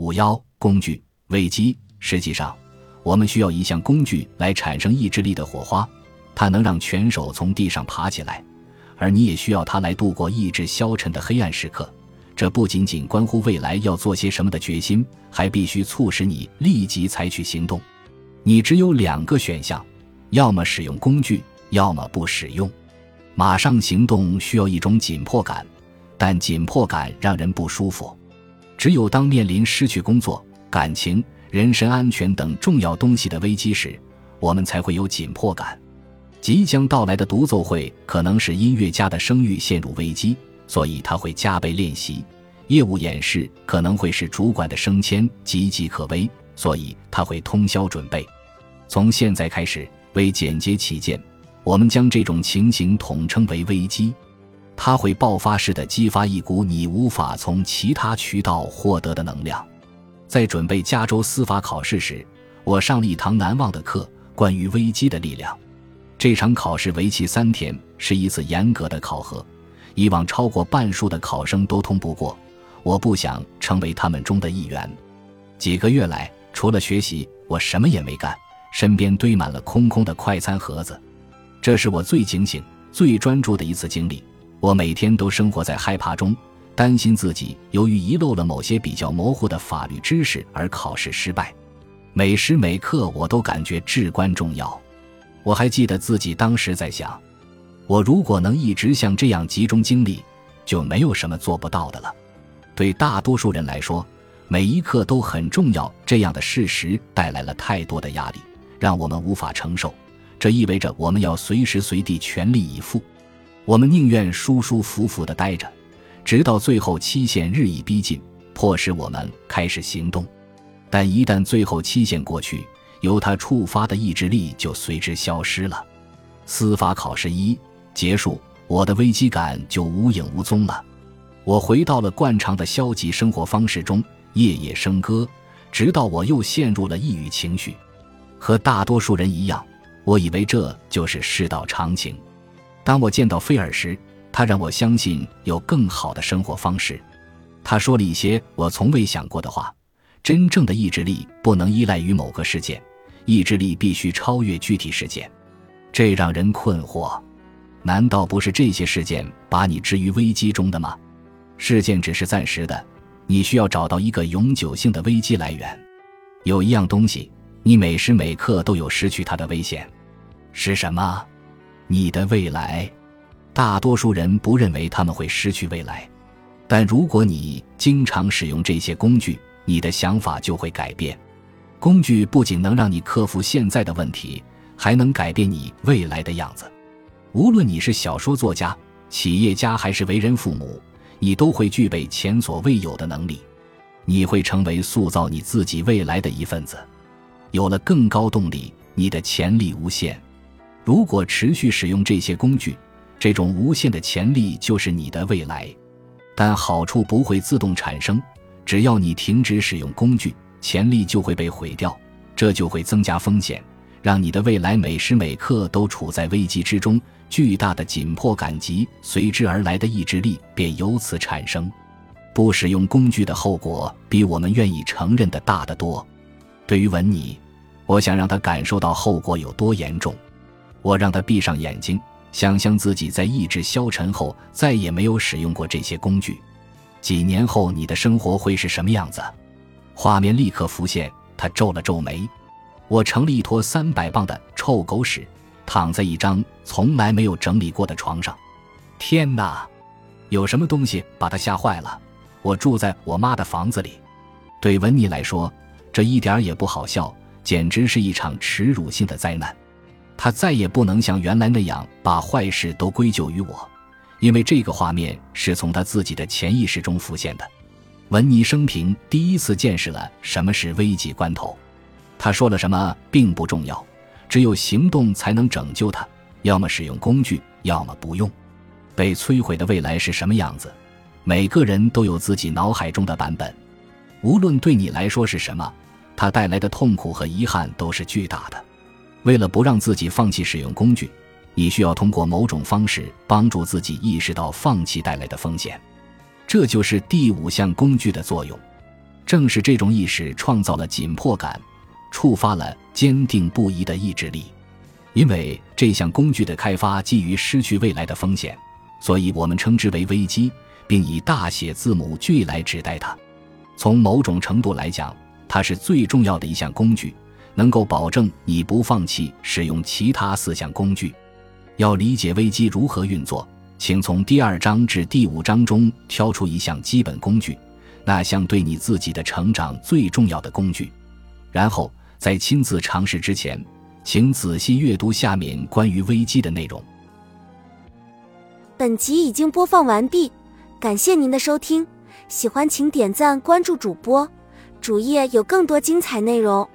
五幺工具危机。实际上，我们需要一项工具来产生意志力的火花，它能让拳手从地上爬起来，而你也需要它来度过意志消沉的黑暗时刻。这不仅仅关乎未来要做些什么的决心，还必须促使你立即采取行动。你只有两个选项：要么使用工具，要么不使用。马上行动需要一种紧迫感，但紧迫感让人不舒服。只有当面临失去工作、感情、人身安全等重要东西的危机时，我们才会有紧迫感。即将到来的独奏会可能使音乐家的声誉陷入危机。所以他会加倍练习，业务演示可能会使主管的升迁岌岌可危，所以他会通宵准备。从现在开始，为简洁起见，我们将这种情形统称为危机。它会爆发式的激发一股你无法从其他渠道获得的能量。在准备加州司法考试时，我上了一堂难忘的课，关于危机的力量。这场考试为期三天，是一次严格的考核。以往超过半数的考生都通不过，我不想成为他们中的一员。几个月来，除了学习，我什么也没干，身边堆满了空空的快餐盒子。这是我最警醒、最专注的一次经历。我每天都生活在害怕中，担心自己由于遗漏了某些比较模糊的法律知识而考试失败。每时每刻，我都感觉至关重要。我还记得自己当时在想。我如果能一直像这样集中精力，就没有什么做不到的了。对大多数人来说，每一刻都很重要。这样的事实带来了太多的压力，让我们无法承受。这意味着我们要随时随地全力以赴。我们宁愿舒舒服服地待着，直到最后期限日益逼近，迫使我们开始行动。但一旦最后期限过去，由它触发的意志力就随之消失了。司法考试一。结束，我的危机感就无影无踪了。我回到了惯常的消极生活方式中，夜夜笙歌，直到我又陷入了抑郁情绪。和大多数人一样，我以为这就是世道常情。当我见到菲尔时，他让我相信有更好的生活方式。他说了一些我从未想过的话：真正的意志力不能依赖于某个事件，意志力必须超越具体事件。这让人困惑。难道不是这些事件把你置于危机中的吗？事件只是暂时的，你需要找到一个永久性的危机来源。有一样东西，你每时每刻都有失去它的危险，是什么？你的未来。大多数人不认为他们会失去未来，但如果你经常使用这些工具，你的想法就会改变。工具不仅能让你克服现在的问题，还能改变你未来的样子。无论你是小说作家、企业家还是为人父母，你都会具备前所未有的能力。你会成为塑造你自己未来的一份子。有了更高动力，你的潜力无限。如果持续使用这些工具，这种无限的潜力就是你的未来。但好处不会自动产生，只要你停止使用工具，潜力就会被毁掉，这就会增加风险。让你的未来每时每刻都处在危机之中，巨大的紧迫感及随之而来的意志力便由此产生。不使用工具的后果比我们愿意承认的大得多。对于文尼，我想让他感受到后果有多严重。我让他闭上眼睛，想象自己在意志消沉后再也没有使用过这些工具。几年后，你的生活会是什么样子？画面立刻浮现。他皱了皱眉。我成了一坨三百磅的臭狗屎，躺在一张从来没有整理过的床上。天哪，有什么东西把他吓坏了？我住在我妈的房子里。对文妮来说，这一点也不好笑，简直是一场耻辱性的灾难。他再也不能像原来那样把坏事都归咎于我，因为这个画面是从他自己的潜意识中浮现的。文尼生平第一次见识了什么是危急关头。他说了什么并不重要，只有行动才能拯救他。要么使用工具，要么不用。被摧毁的未来是什么样子？每个人都有自己脑海中的版本。无论对你来说是什么，它带来的痛苦和遗憾都是巨大的。为了不让自己放弃使用工具，你需要通过某种方式帮助自己意识到放弃带来的风险。这就是第五项工具的作用。正是这种意识创造了紧迫感，触发了坚定不移的意志力。因为这项工具的开发基于失去未来的风险，所以我们称之为危机，并以大写字母 G 来指代它。从某种程度来讲，它是最重要的一项工具，能够保证你不放弃使用其他四项工具。要理解危机如何运作，请从第二章至第五章中挑出一项基本工具，那项对你自己的成长最重要的工具。然后在亲自尝试之前。请仔细阅读下面关于危机的内容。本集已经播放完毕，感谢您的收听，喜欢请点赞关注主播，主页有更多精彩内容。